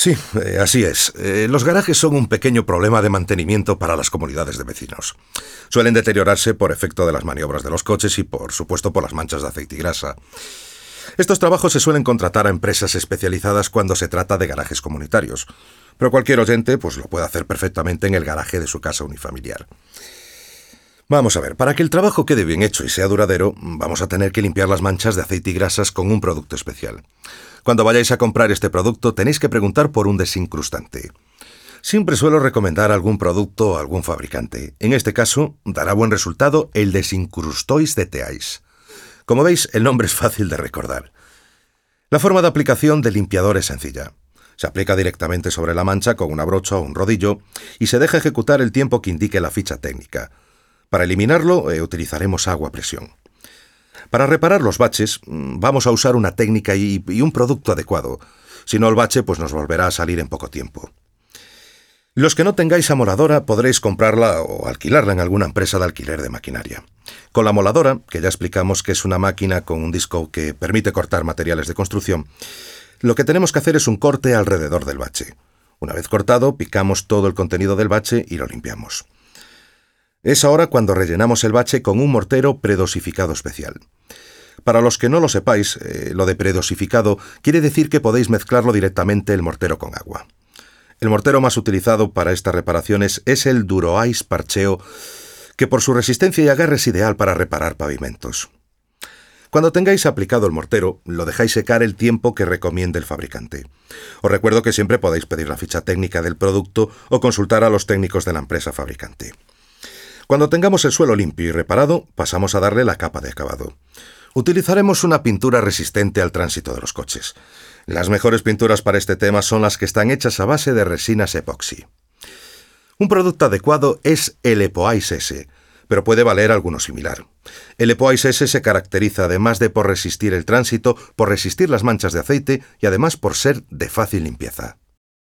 Sí, eh, así es. Eh, los garajes son un pequeño problema de mantenimiento para las comunidades de vecinos. Suelen deteriorarse por efecto de las maniobras de los coches y, por supuesto, por las manchas de aceite y grasa. Estos trabajos se suelen contratar a empresas especializadas cuando se trata de garajes comunitarios, pero cualquier oyente pues, lo puede hacer perfectamente en el garaje de su casa unifamiliar. Vamos a ver, para que el trabajo quede bien hecho y sea duradero, vamos a tener que limpiar las manchas de aceite y grasas con un producto especial. Cuando vayáis a comprar este producto tenéis que preguntar por un desincrustante. Siempre suelo recomendar algún producto o algún fabricante. En este caso, dará buen resultado el Desincrustois de Teais. Como veis, el nombre es fácil de recordar. La forma de aplicación del limpiador es sencilla. Se aplica directamente sobre la mancha con una brocha o un rodillo y se deja ejecutar el tiempo que indique la ficha técnica. Para eliminarlo eh, utilizaremos agua a presión. Para reparar los baches mm, vamos a usar una técnica y, un producto adecuado. Si no el bache pues nos volverá a salir en poco tiempo. Los que no tengáis amoladora podréis comprarla o alquilarla en alguna empresa de alquiler de maquinaria. Con la moladora, que ya explicamos que es una máquina con un disco que permite cortar materiales de construcción, lo que tenemos que hacer es un corte alrededor del bache. Una vez cortado, picamos todo el contenido del bache y lo limpiamos. Es ahora cuando rellenamos el bache con un mortero predosificado especial. Para los que no lo sepáis, eh, lo de predosificado quiere decir que podéis mezclarlo directamente el mortero con agua. El mortero más utilizado para estas reparaciones es el Duroice Parcheo, que por su resistencia y agarre es ideal para reparar pavimentos. Cuando tengáis aplicado el mortero, lo dejáis secar el tiempo que recomiende el fabricante. Os recuerdo que siempre podéis pedir la ficha técnica del producto o consultar a los técnicos de la empresa fabricante. Cuando tengamos el suelo limpio y reparado, pasamos a darle la capa de acabado. Utilizaremos una pintura resistente al tránsito de los coches. Las mejores pinturas para este tema son las que están hechas a base de resinas epoxi. Un producto adecuado es el Epoice S, pero puede valer alguno similar. El Epoice S se caracteriza además de por resistir el tránsito, por resistir las manchas de aceite y además por ser de fácil limpieza.